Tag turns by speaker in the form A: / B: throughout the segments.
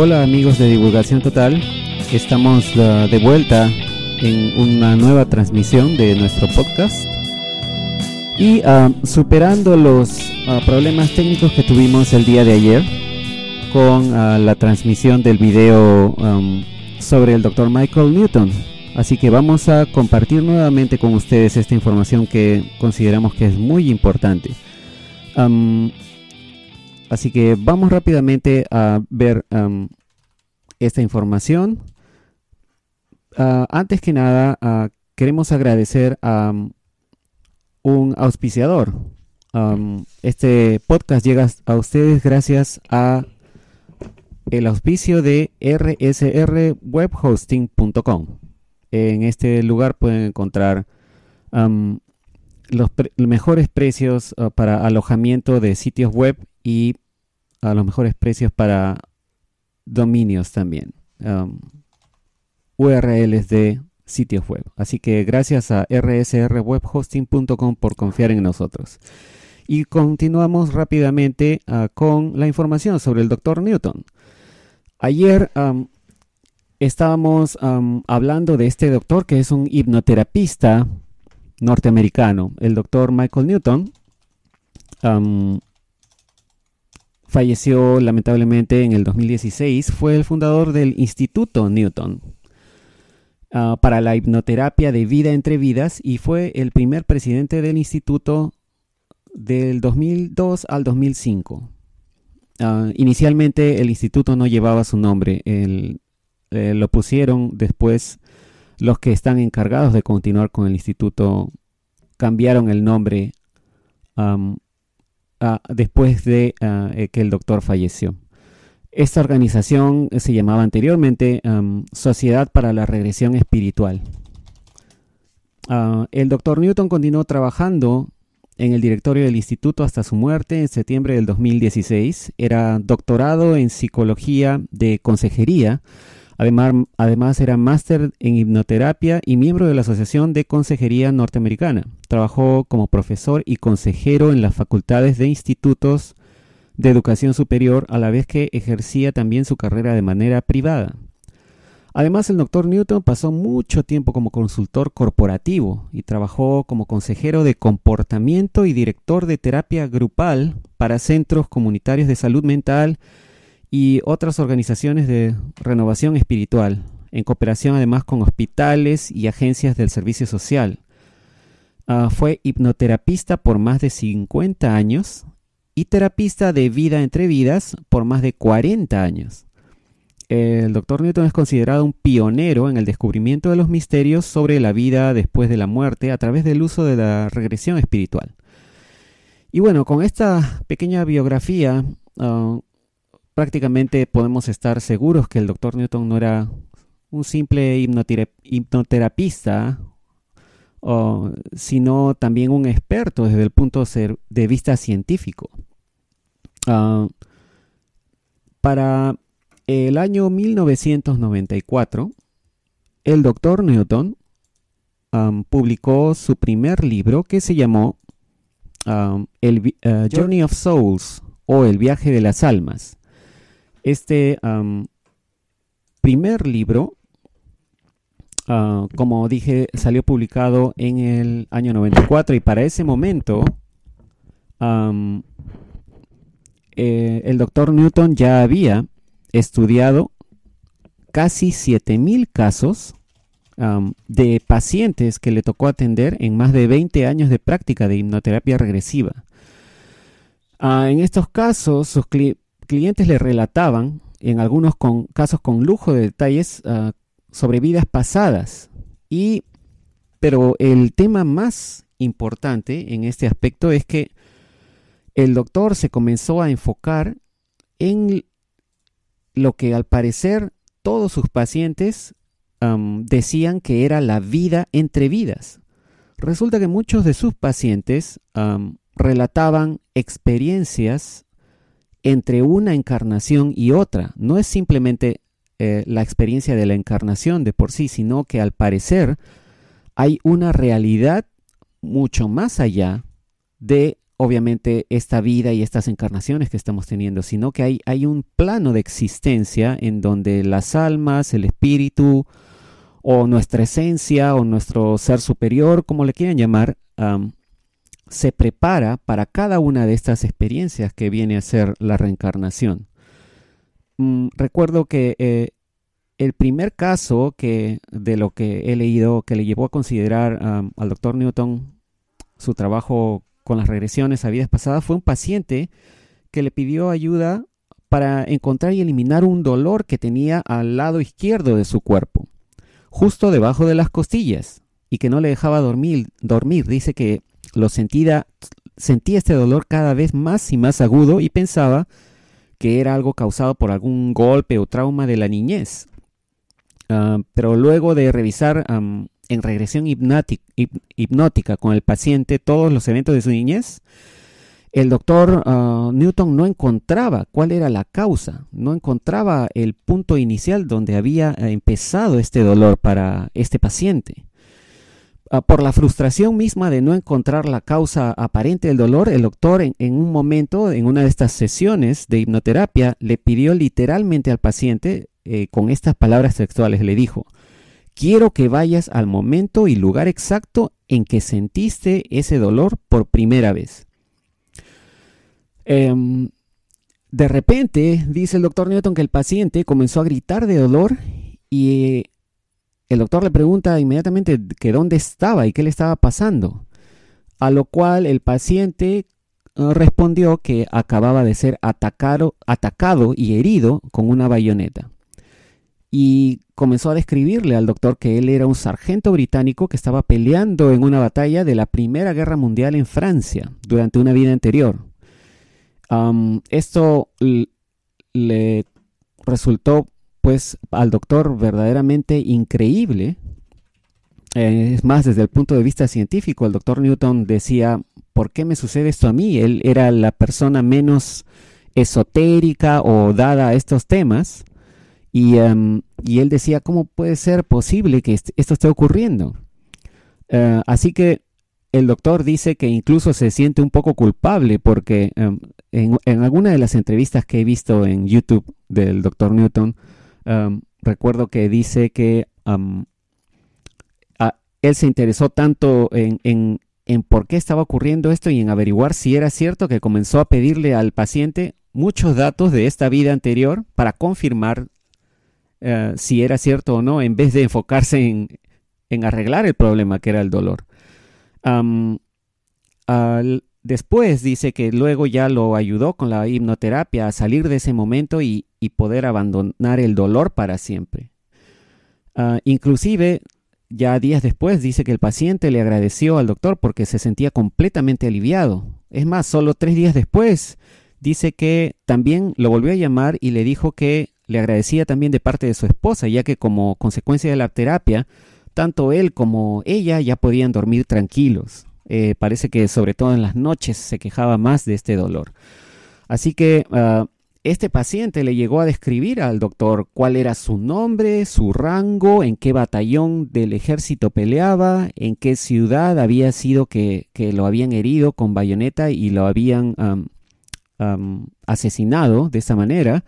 A: Hola amigos de Divulgación Total, estamos uh, de vuelta en una nueva transmisión de nuestro podcast y uh, superando los uh, problemas técnicos que tuvimos el día de ayer con la transmisión del video um, sobre el Dr. Michael Newton. Así que vamos a compartir nuevamente con ustedes esta información que consideramos que es muy importante. Um, Así que vamos rápidamente a ver esta información. Ah, antes que nada, ah, queremos agradecer a un auspiciador. este podcast llega a ustedes gracias a el auspicio de rsrwebhosting.com. En este lugar pueden encontrar los mejores precios ah, para alojamiento de sitios web y a los mejores precios para dominios también. Um, URLs de sitios web. Así que gracias a rsrwebhosting.com por confiar en nosotros. Y continuamos rápidamente uh, con la información sobre el doctor Newton. Ayer um, estábamos um, hablando de este doctor que es un hipnoterapista norteamericano, el doctor Michael Newton falleció lamentablemente en el 2016, fue el fundador del Instituto Newton ah, para la hipnoterapia de vida entre vidas y fue el primer presidente del instituto del 2002 al 2005. Ah, inicialmente el instituto no llevaba su nombre, eh, lo pusieron después los que están encargados de continuar con el instituto cambiaron el nombre Ah, después de ah, eh, que el doctor falleció. Esta organización se llamaba anteriormente Sociedad para la Regresión Espiritual. Ah, el doctor Newton continuó trabajando en el directorio del instituto hasta su muerte en septiembre del 2016. Era doctorado en psicología de consejería Además, era máster en hipnoterapia y miembro de la Asociación de Consejería Norteamericana. Trabajó como profesor y consejero en las facultades de institutos de educación superior a la vez que ejercía también su carrera de manera privada. Además, el doctor Newton pasó mucho tiempo como consultor corporativo y trabajó como consejero de comportamiento y director de terapia grupal para centros comunitarios de salud mental y otras organizaciones de renovación espiritual, en cooperación además con hospitales y agencias del servicio social. Ah, fue hipnoterapista por más de 50 años y terapista de vida entre vidas por más de 40 años. El Dr. Newton es considerado un pionero en el descubrimiento de los misterios sobre la vida después de la muerte a través del uso de la regresión espiritual. Y bueno, con esta pequeña biografía ah, prácticamente podemos estar seguros que el doctor Newton no era un simple hipnoterapista, sino también un experto desde el punto de vista científico. Ah, para el año 1994, el doctor Newton publicó su primer libro que se llamó el, uh, Journey of Souls o El viaje de las almas. Este primer libro, uh, como dije, salió publicado en el año 94 y para ese momento eh, el doctor Newton ya había estudiado casi 7000 casos de pacientes que le tocó atender en más de 20 años de práctica de hipnoterapia regresiva. Ah, en estos casos, sus clientes le relataban, en algunos casos con lujo de detalles, ah, sobre vidas pasadas. Y, pero el tema más importante en este aspecto es que el doctor se comenzó a enfocar en lo que al parecer todos sus pacientes decían que era la vida entre vidas. Resulta que muchos de sus pacientes relataban experiencias entre una encarnación y otra. No es simplemente eh, la experiencia de la encarnación de por sí, sino que al parecer hay una realidad mucho más allá de obviamente esta vida y estas encarnaciones que estamos teniendo, sino que hay, hay un plano de existencia en donde las almas, el espíritu, o nuestra esencia o nuestro ser superior, como le quieran llamar, se prepara para cada una de estas experiencias que viene a ser la reencarnación. Mm, recuerdo que eh, el primer caso que de lo que he leído que le llevó a considerar al doctor Newton su trabajo con las regresiones a vidas pasadas fue un paciente que le pidió ayuda para encontrar y eliminar un dolor que tenía al lado izquierdo de su cuerpo justo debajo de las costillas y que no le dejaba dormir. dormir. Dice que lo sentía, sentía este dolor cada vez más y más agudo y pensaba que era algo causado por algún golpe o trauma de la niñez. Ah, pero luego de revisar en regresión hipnótica con el paciente todos los eventos de su niñez, el doctor ah, Newton no encontraba cuál era la causa, no encontraba el punto inicial donde había empezado este dolor para este paciente. Ah, por la frustración misma de no encontrar la causa aparente del dolor, el doctor en, un momento, en una de estas sesiones de hipnoterapia, le pidió literalmente al paciente, eh, con estas palabras textuales, le dijo, quiero que vayas al momento y lugar exacto en que sentiste ese dolor por primera vez. Em, de repente, dice el doctor Newton que el paciente comenzó a gritar de dolor y el doctor le pregunta inmediatamente que dónde estaba y qué le estaba pasando. A lo cual el paciente eh, respondió que acababa de ser atacado, atacado y herido con una bayoneta. Y comenzó a describirle al doctor que él era un sargento británico que estaba peleando en una batalla de la Primera Guerra Mundial en Francia durante una vida anterior esto le resultó pues al doctor verdaderamente increíble. Eh, es más, desde el punto de vista científico, el doctor Newton decía, ¿por qué me sucede esto a mí? Él era la persona menos esotérica o dada a estos temas. Y, y él decía, ¿cómo puede ser posible que esto esté ocurriendo? Eh, así que el doctor dice que incluso se siente un poco culpable porque em, en, alguna de las entrevistas que he visto en YouTube del doctor Newton, recuerdo que dice que él se interesó tanto en, en, por qué estaba ocurriendo esto y en averiguar si era cierto que comenzó a pedirle al paciente muchos datos de esta vida anterior para confirmar eh, si era cierto o no, en vez de enfocarse en, en arreglar el problema que era el dolor después dice que luego ya lo ayudó con la hipnoterapia a salir de ese momento y, poder abandonar el dolor para siempre. Ah, inclusive, ya días después dice que el paciente le agradeció al doctor porque se sentía completamente aliviado. Es más, solo tres días después dice que también lo volvió a llamar y le dijo que le agradecía también de parte de su esposa, ya que como consecuencia de la terapia, tanto él como ella ya podían dormir tranquilos. Eh, parece que sobre todo en las noches se quejaba más de este dolor. Así que ah, este paciente le llegó a describir al doctor cuál era su nombre, su rango, en qué batallón del ejército peleaba, en qué ciudad había sido que, lo habían herido con bayoneta y lo habían asesinado de esa manera.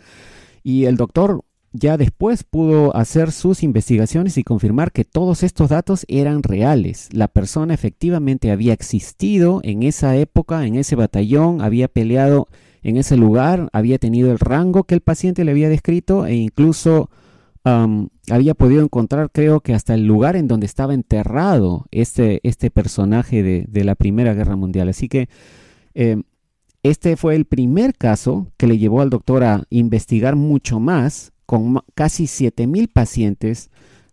A: Y el doctor ya después pudo hacer sus investigaciones y confirmar que todos estos datos eran reales. La persona efectivamente había existido en esa época, en ese batallón, había peleado en ese lugar, había tenido el rango que el paciente le había descrito e incluso había podido encontrar, creo que hasta el lugar en donde estaba enterrado este, este personaje de, la Primera Guerra Mundial. Así que eh, este fue el primer caso que le llevó al doctor a investigar mucho más con casi 7.000 pacientes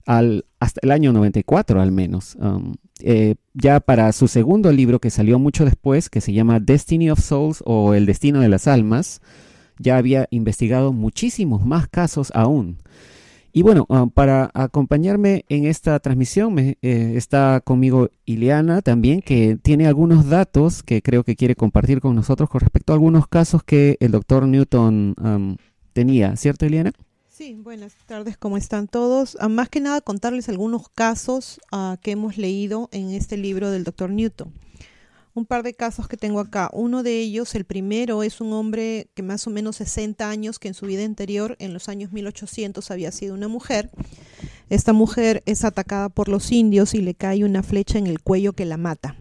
A: al, hasta el año 94 al menos. Um, eh, ya para su segundo libro que salió mucho después, que se llama Destiny of Souls o El Destino de las Almas, ya había investigado muchísimos más casos aún. Y bueno, um, para acompañarme en esta transmisión me, eh, está conmigo Ileana también, que tiene algunos datos que creo que quiere compartir con nosotros con respecto a algunos casos que el doctor Newton um, tenía, ¿cierto Ileana?
B: Sí, buenas tardes, ¿cómo están todos? Ah, más que nada contarles algunos casos ah, que hemos leído en este libro del doctor Newton. Un par de casos que tengo acá. Uno de ellos, el primero, es un hombre que más o menos 60 años, que en su vida anterior, en los años 1800, había sido una mujer. Esta mujer es atacada por los indios y le cae una flecha en el cuello que la mata.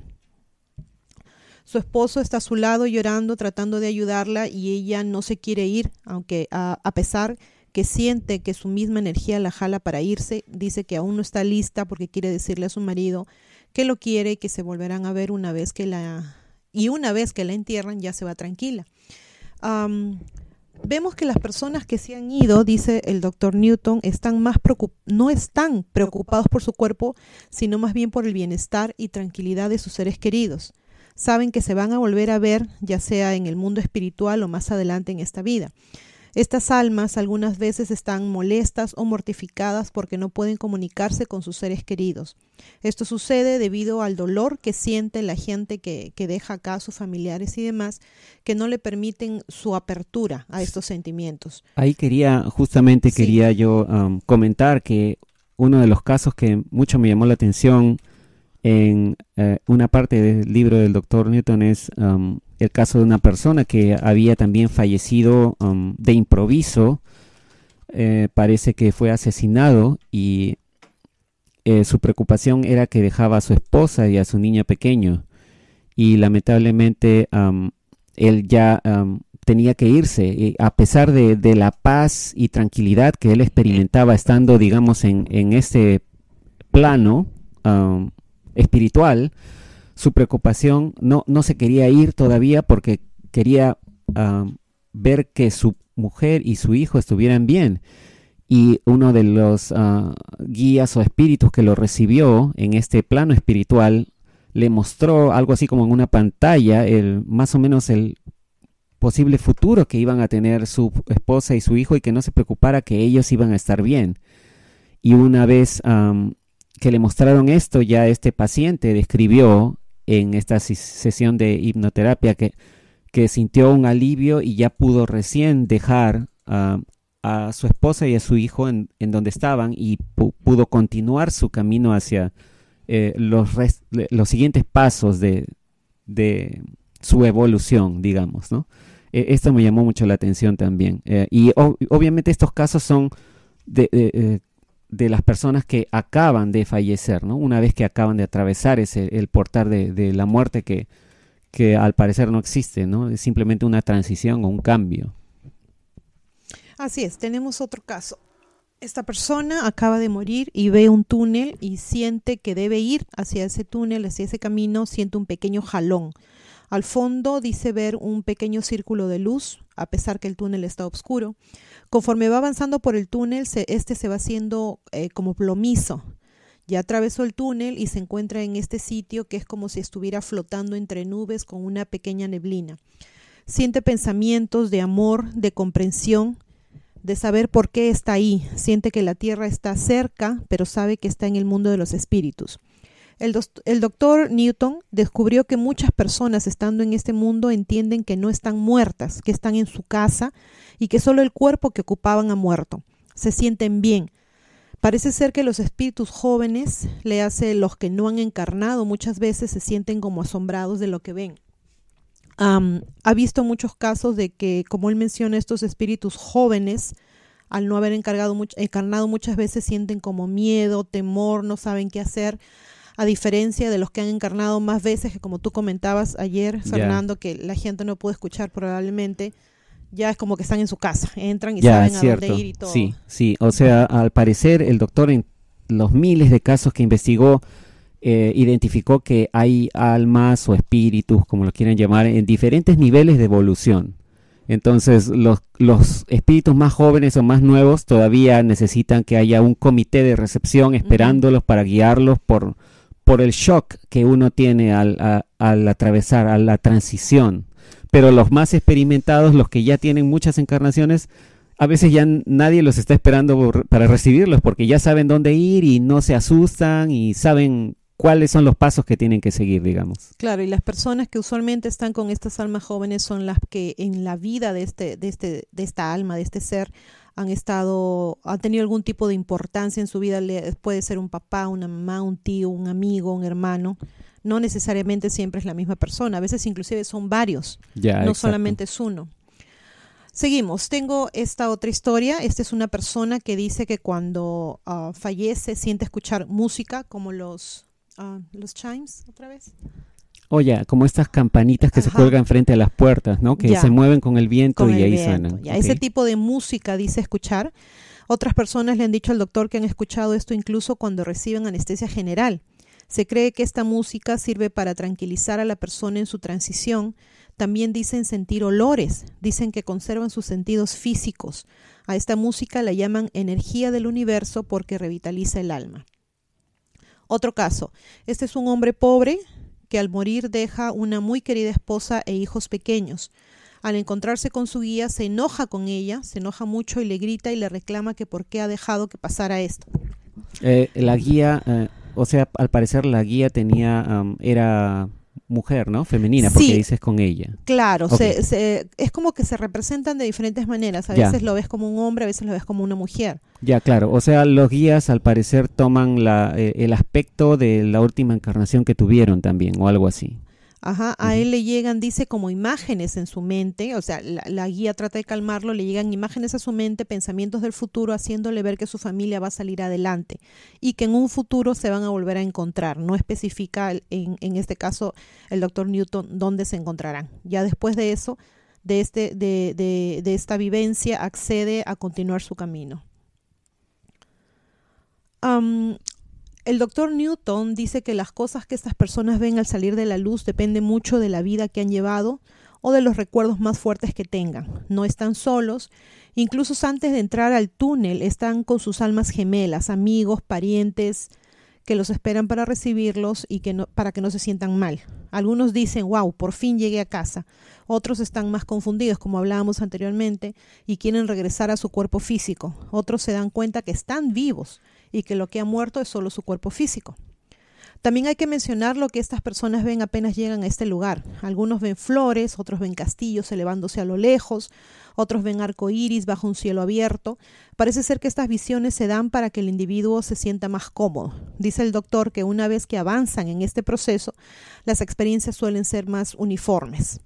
B: Su esposo está a su lado llorando, tratando de ayudarla y ella no se quiere ir, aunque a, a pesar que siente que su misma energía la jala para irse, dice que aún no está lista porque quiere decirle a su marido que lo quiere y que se volverán a ver una vez que la y una vez que la entierran ya se va tranquila. vemos que las personas que se han ido, dice el doctor Newton, están más no están preocupados por su cuerpo, sino más bien por el bienestar y tranquilidad de sus seres queridos. Saben que se van a volver a ver, ya sea en el mundo espiritual o más adelante en esta vida. Estas almas algunas veces están molestas o mortificadas porque no pueden comunicarse con sus seres queridos. Esto sucede debido al dolor que siente la gente que, deja acá a sus familiares y demás, que no le permiten su apertura a estos sentimientos.
A: Ahí quería, justamente quería yo um, comentar que uno de los casos que mucho me llamó la atención en eh, una parte del libro del doctor Newton es um, el caso de una persona que había también fallecido um, de improviso, eh, parece que fue asesinado y eh, su preocupación era que dejaba a su esposa y a su niño pequeño. Y lamentablemente um, él ya um, tenía que irse a pesar de, la paz y tranquilidad que él experimentaba estando digamos en, en este plano espiritual su preocupación no, no se quería ir todavía porque quería ah, ver que su mujer y su hijo estuvieran bien. Y uno de los ah, guías o espíritus que lo recibió en este plano espiritual le mostró algo así como en una pantalla, el, más o menos el posible futuro que iban a tener su esposa y su hijo y que no se preocupara que ellos iban a estar bien. Y una vez que le mostraron esto, ya este paciente describió en esta sesión de hipnoterapia que, que sintió un alivio y ya pudo recién dejar a su esposa y a su hijo en, donde estaban y pudo continuar su camino hacia eh, los, los siguientes pasos de, de, su evolución, digamos, ¿no? E, esto me llamó mucho la atención también. Eh, y obviamente estos casos son de, eh, de las personas que acaban de fallecer, ¿no? Una vez que acaban de atravesar ese, el portal de, la muerte que, que al parecer no existe, ¿no? Es simplemente una transición o un cambio.
B: Así es, tenemos otro caso. Esta persona acaba de morir y ve un túnel y siente que debe ir hacia ese túnel, hacia ese camino, siente un pequeño jalón. Al fondo dice ver un pequeño círculo de luz, a pesar que el túnel está oscuro. Conforme va avanzando por el túnel, este se va haciendo eh, como plomizo. Ya atravesó el túnel y se encuentra en este sitio que es como si estuviera flotando entre nubes con una pequeña neblina. Siente pensamientos de amor, de comprensión, de saber por qué está ahí. Siente que la tierra está cerca, pero sabe que está en el mundo de los espíritus. El, doctor Newton descubrió que muchas personas estando en este mundo entienden que no están muertas, que están en su casa y que solo el cuerpo que ocupaban ha muerto. Se sienten bien. Parece ser que los espíritus jóvenes, le hace los que no han encarnado, muchas veces se sienten como asombrados de lo que ven. ha visto muchos casos de que, como él menciona, estos espíritus jóvenes, al no haber encargado, encarnado muchas veces sienten como miedo, temor, no saben qué hacer a diferencia de los que han encarnado más veces, que como tú comentabas ayer, Fernando, que la gente no puede escuchar probablemente, ya es como que están en su casa, entran y saben a dónde ir y todo.
A: Sí, sí, o sea, al parecer el doctor en los miles de casos que investigó, eh, identificó que hay almas o espíritus, como lo quieran llamar, en diferentes niveles de evolución. Entonces, los, los espíritus más jóvenes o más nuevos todavía necesitan que haya un comité de recepción esperándolos para guiarlos por, por el shock que uno tiene al, al atravesar, a la transición. Pero los más experimentados, los que ya tienen muchas encarnaciones, a veces ya nadie los está esperando para recibirlos porque ya saben dónde ir y no se asustan y saben cuáles son los pasos que tienen que seguir, digamos.
B: Claro, y las personas que usualmente están con estas almas jóvenes son las que en la vida de este, de este, de esta alma, de este ser, han estado, han tenido algún tipo de importancia en su vida, puede ser un papá, una mamá, un tío, un amigo, un hermano. No necesariamente siempre es la misma persona, a veces inclusive son varios, no solamente es uno. Seguimos, tengo esta otra historia. Esta es una persona que dice que cuando ah, fallece siente escuchar música como los, uh, los chimes, otra vez.
A: Oye, como estas campanitas que se cuelgan frente a las puertas, ¿no? Que se mueven con el viento y ahí suenan.
B: Ese tipo de música dice escuchar. Otras personas le han dicho al doctor que han escuchado esto incluso cuando reciben anestesia general. Se cree que esta música sirve para tranquilizar a la persona en su transición. También dicen sentir olores, dicen que conservan sus sentidos físicos. A esta música la llaman energía del universo porque revitaliza el alma. Otro caso, este es un hombre pobre, que al morir deja una muy querida esposa e hijos pequeños. Al encontrarse con su guía se enoja con ella, se enoja mucho y le grita y le reclama que por qué ha dejado que pasara esto.
A: Eh, la guía, eh, o sea, al parecer la guía tenía, era mujer, ¿no? Femenina, porque dices con ella.
B: Claro, se, es como que se representan de diferentes maneras. A veces lo ves como un hombre, a veces lo ves como una mujer.
A: Ya, claro. O sea, los guías al parecer toman la, eh, el aspecto de la última encarnación que tuvieron también, o algo así.
B: Ajá, a él le llegan, dice, como imágenes en su mente, o sea, la, guía trata de calmarlo, le llegan imágenes a su mente, pensamientos del futuro, haciéndole ver que su familia va a salir adelante y que en un futuro se van a volver a encontrar. No especifica en, en este caso el doctor Newton dónde se encontrarán. Ya después de eso, de, este, de, de, de esta vivencia, accede a continuar su camino. El doctor Newton dice que las cosas que estas personas ven al salir de la luz dependen mucho de la vida que han llevado o de los recuerdos más fuertes que tengan. No están solos, incluso antes de entrar al túnel están con sus almas gemelas, amigos, parientes, que los esperan para recibirlos y que no, para que no se sientan mal. Algunos dicen, wow, por fin llegué a casa. Otros están más confundidos, como hablábamos anteriormente, y quieren regresar a su cuerpo físico. Otros se dan cuenta que están vivos y que lo que ha muerto es solo su cuerpo físico. También hay que mencionar lo que estas personas ven apenas llegan a este lugar. Algunos ven flores, otros ven castillos elevándose a lo lejos, otros ven arco iris bajo un cielo abierto. Parece ser que estas visiones se dan para que el individuo se sienta más cómodo. Dice el doctor que una vez que avanzan en este proceso, las experiencias suelen ser más uniformes.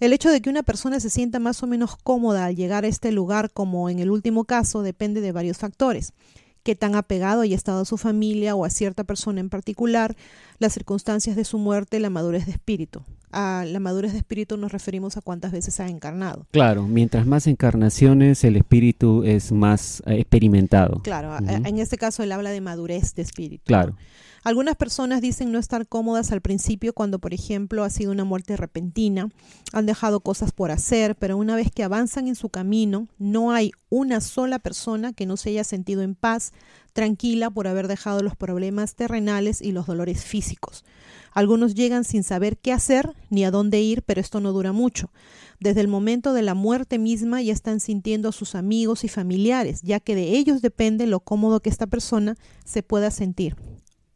B: El hecho de que una persona se sienta más o menos cómoda al llegar a este lugar, como en el último caso, depende de varios factores qué tan apegado haya estado a su familia o a cierta persona en particular, las circunstancias de su muerte, la madurez de espíritu. A la madurez de espíritu nos referimos a cuántas veces ha encarnado.
A: Claro, mientras más encarnaciones, el espíritu es más eh, experimentado.
B: Claro, en este caso él habla de madurez de espíritu.
A: Claro.
B: Algunas personas dicen no estar cómodas al principio cuando, por ejemplo, ha sido una muerte repentina, han dejado cosas por hacer, pero una vez que avanzan en su camino, no hay una sola persona que no se haya sentido en paz, tranquila por haber dejado los problemas terrenales y los dolores físicos. Algunos llegan sin saber qué hacer ni a dónde ir, pero esto no dura mucho. Desde el momento de la muerte misma ya están sintiendo a sus amigos y familiares, ya que de ellos depende lo cómodo que esta persona se pueda sentir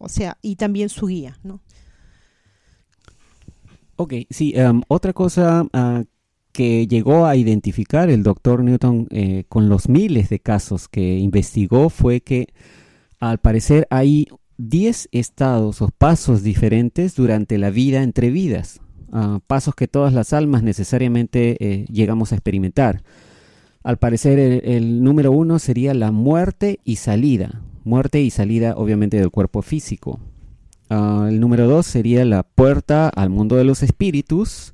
B: o sea, y también su guía, ¿no?
A: Ok, sí, em, otra cosa ah, que llegó a identificar el doctor Newton eh, con los miles de casos que investigó fue que al parecer hay 10 estados o pasos diferentes durante la vida entre vidas, ah, pasos que todas las almas necesariamente eh, llegamos a experimentar. Al parecer el, número uno sería la muerte y salida, muerte y salida obviamente del cuerpo físico. Ah, el número dos sería la puerta al mundo de los espíritus.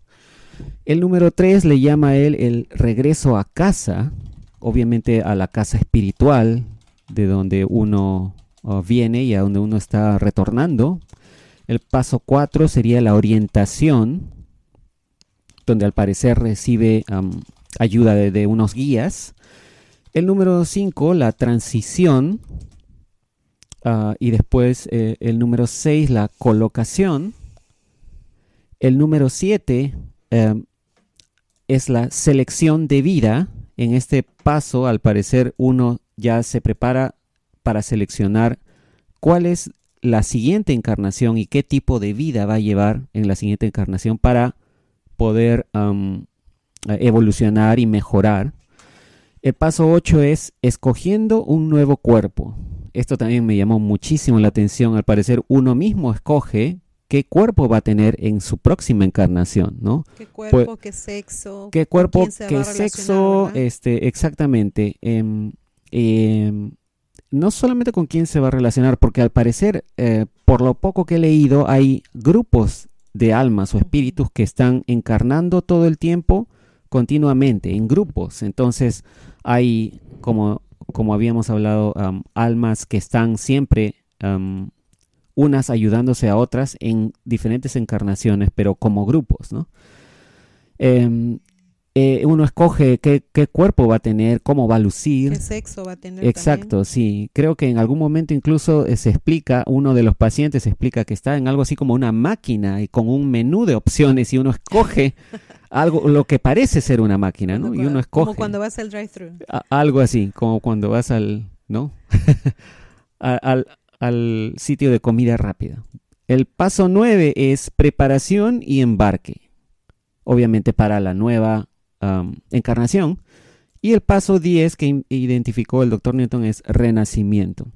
A: El número tres le llama a él el regreso a casa, obviamente a la casa espiritual, de donde uno viene y a donde uno está retornando. El paso 4 sería la orientación, donde al parecer recibe ayuda de, unos guías. El número 5, la transición. Ah, y después eh, el número 6, la colocación. El número 7 em, es la selección de vida. En este paso, al parecer, uno ya se prepara para seleccionar cuál es la siguiente encarnación y qué tipo de vida va a llevar en la siguiente encarnación para poder evolucionar y mejorar. El paso 8 es escogiendo un nuevo cuerpo. Esto también me llamó muchísimo la atención. Al parecer uno mismo escoge qué cuerpo va a tener en su próxima encarnación, ¿no?
B: ¿Qué cuerpo, pues, qué sexo?
A: ¿Qué cuerpo, qué sexo? Este, exactamente. Em, em, no solamente con quién se va a relacionar, porque al parecer, eh, por lo poco que he leído, hay grupos de almas o espíritus que están encarnando todo el tiempo, continuamente, en grupos. Entonces, hay, como, como habíamos hablado, almas que están siempre unas ayudándose a otras en diferentes encarnaciones, pero como grupos, ¿no? Em, eh, uno escoge qué, cuerpo va a tener, cómo va a lucir.
B: ¿Qué sexo va a tener?
A: Exacto, sí. Creo que en algún momento incluso eh, se explica, uno de los pacientes explica que está en algo así como una máquina y con un menú de opciones y uno escoge algo, lo que parece ser una máquina, ¿no? y uno escoge. Como
B: cuando vas al drive-thru.
A: Algo así, como cuando vas al, ¿no? al, al sitio de comida rápida. El paso nueve es preparación y embarque obviamente para la nueva encarnación. Y el paso 10 que identificó el doctor Newton es renacimiento.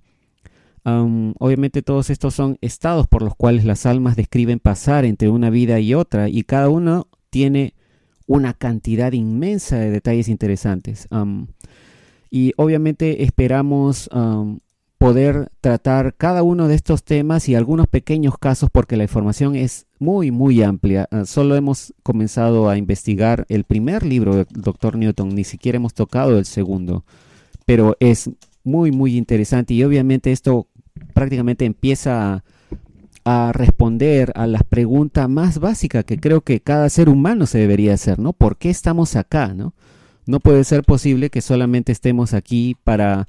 A: obviamente todos estos son estados por los cuales las almas describen pasar entre una vida y otra y cada uno tiene una cantidad inmensa de detalles interesantes. y obviamente esperamos poder tratar cada uno de estos temas y algunos pequeños casos porque la información es muy, muy amplia. Ah, solo hemos comenzado a investigar el primer libro del Dr. Newton, ni siquiera hemos tocado el segundo, pero es muy, muy interesante y obviamente esto prácticamente empieza a, a responder a las preguntas más básicas que creo que cada ser humano se debería hacer, ¿no? ¿Por qué estamos acá, no? No puede ser posible que solamente estemos aquí para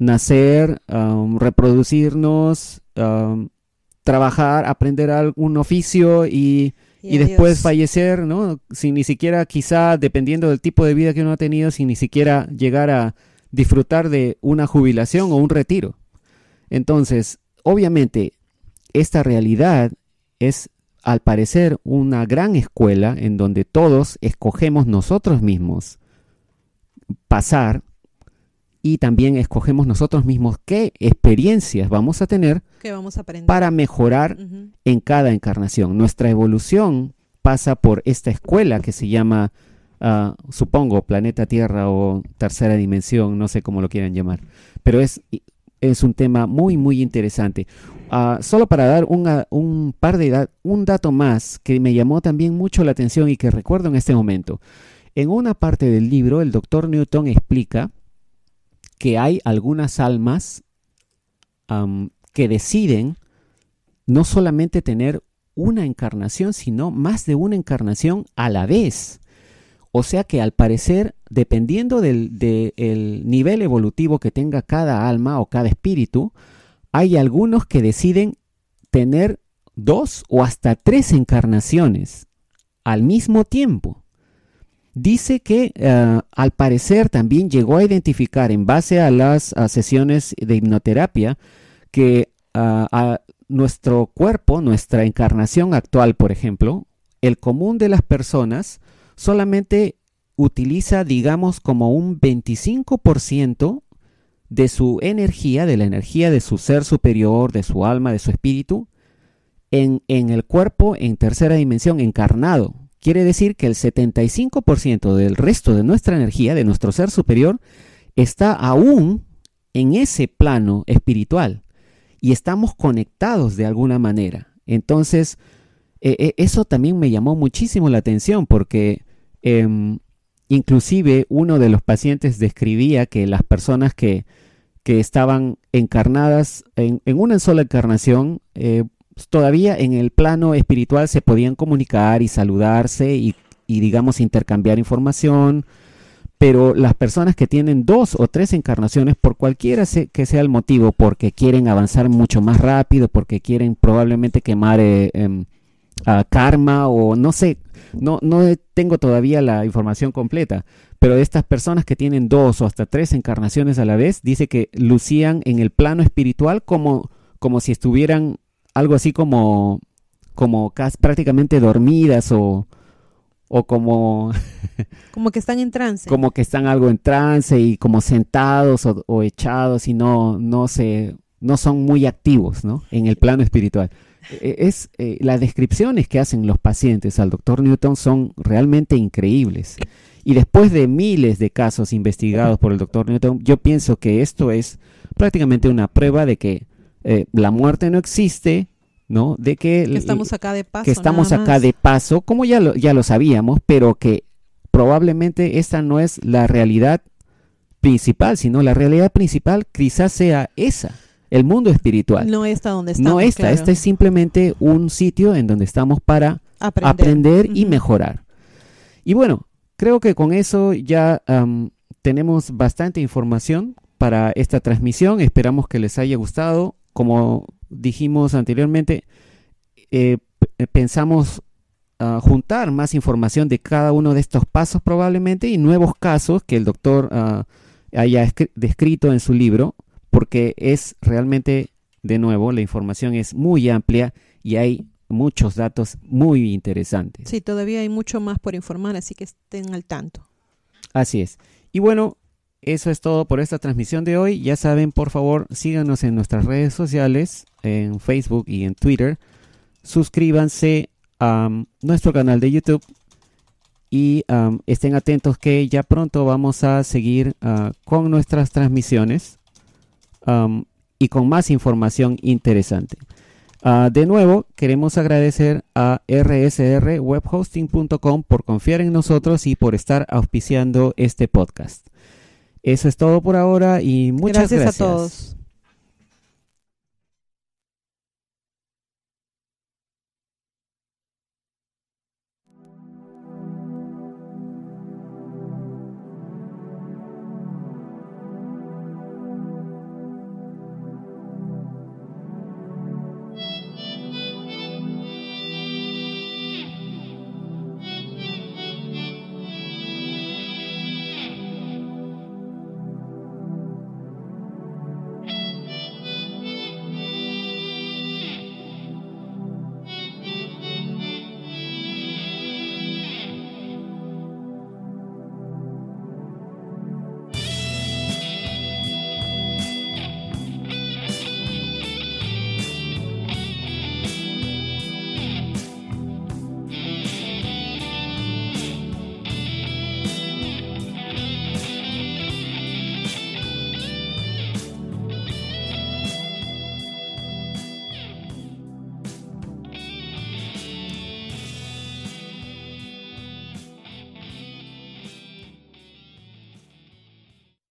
A: nacer, um, reproducirnos, um, trabajar, aprender algún oficio y, y, después fallecer, ¿no? Sin ni siquiera, quizá, dependiendo del tipo de vida que uno ha tenido, sin ni siquiera llegar a disfrutar de una jubilación o un retiro. Entonces, obviamente, esta realidad es, al parecer, una gran escuela en donde todos escogemos nosotros mismos pasar y también escogemos nosotros mismos qué experiencias vamos a tener
B: vamos a
A: para mejorar en cada encarnación. Nuestra evolución pasa por esta escuela que se llama, ah, supongo, planeta Tierra o tercera dimensión, no sé cómo lo quieran llamar, pero es, es un tema muy, muy interesante. Ah, solo para dar un par de un dato más que me llamó también mucho la atención y que recuerdo en este momento. En una parte del libro, el doctor Newton explica que hay algunas almas que deciden no solamente tener una encarnación, sino más de una encarnación a la vez. O sea que al parecer, dependiendo del, nivel evolutivo que tenga cada alma o cada espíritu, hay algunos que deciden tener dos o hasta tres encarnaciones al mismo tiempo. Dice que eh, al parecer también llegó a identificar en base a las sesiones de hipnoterapia que ah, nuestro cuerpo, nuestra encarnación actual, por ejemplo, el común de las personas solamente utiliza, digamos, como un 25% de su energía, de la energía de su ser superior, de su alma, de su espíritu, en el cuerpo en tercera dimensión, encarnado. Quiere decir que el 75% del resto de nuestra energía, de nuestro ser superior, está aún en ese plano espiritual y estamos conectados de alguna manera. Entonces, e, e, eso también me llamó muchísimo la atención porque em, inclusive uno de los pacientes describía que las personas que, estaban encarnadas en, una sola encarnación, eh, todavía en el plano espiritual se podían comunicar y saludarse y, digamos intercambiar información, pero las personas que tienen dos o tres encarnaciones, por cualquiera que sea el motivo, porque quieren avanzar mucho más rápido, porque quieren probablemente quemar eh, em, karma o no sé, no, no tengo todavía la información completa, pero estas personas que tienen dos o hasta tres encarnaciones a la vez, dice que lucían en el plano espiritual como, como si estuvieran algo así como, como casi prácticamente dormidas o, o como...
B: como que están en trance.
A: Como que están algo en trance y como sentados o, echados y no, no, se, no son muy activos ¿no? en el plano espiritual. E, e, es, eh, las descripciones que hacen los pacientes al doctor Newton son realmente increíbles. Y después de miles de casos investigados por el doctor Newton, yo pienso que esto es prácticamente una prueba de que eh, la muerte no existe, ¿no? De que,
B: estamos acá de paso.
A: Que estamos acá de paso, como ya lo, ya lo sabíamos, pero que probablemente esta no es la realidad principal, sino la realidad principal quizás sea esa, el mundo espiritual.
B: No está donde estamos.
A: No está, este es simplemente un sitio en donde estamos para aprender, y mejorar. Y bueno, creo que con eso ya tenemos bastante información para esta transmisión. Esperamos que les haya gustado. Como dijimos anteriormente, eh, pensamos ah, juntar más información de cada uno de estos pasos probablemente y nuevos casos que el doctor ah, haya descrito en su libro, porque es realmente, de nuevo, la información es muy amplia y hay muchos datos muy interesantes.
B: Sí, todavía hay mucho más por informar, así que estén al tanto.
A: Así es. Y bueno, eso es todo por esta transmisión de hoy. Ya saben, por favor, síganos en nuestras redes sociales, en Facebook y en Twitter. Suscríbanse a nuestro canal de YouTube y estén atentos que ya pronto vamos a seguir ah, con nuestras transmisiones y con más información interesante. Ah, de nuevo, queremos agradecer a rsrwebhosting.com por confiar en nosotros y por estar auspiciando este podcast. Eso es todo por ahora y muchas gracias.
B: Gracias a todos.